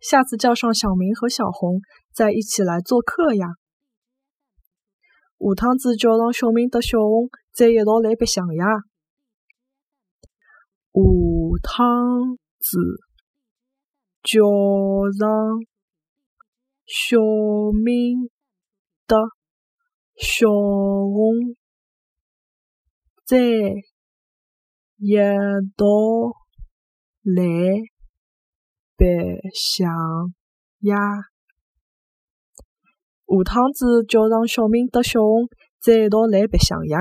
下次叫上小明和小红，再一起来做客呀。下趟子叫上小明和小红，再一道来白相呀。下趟子叫上小明和小红，再一道来。白相呀！下趟子叫上小明和小红，再一道来白相呀！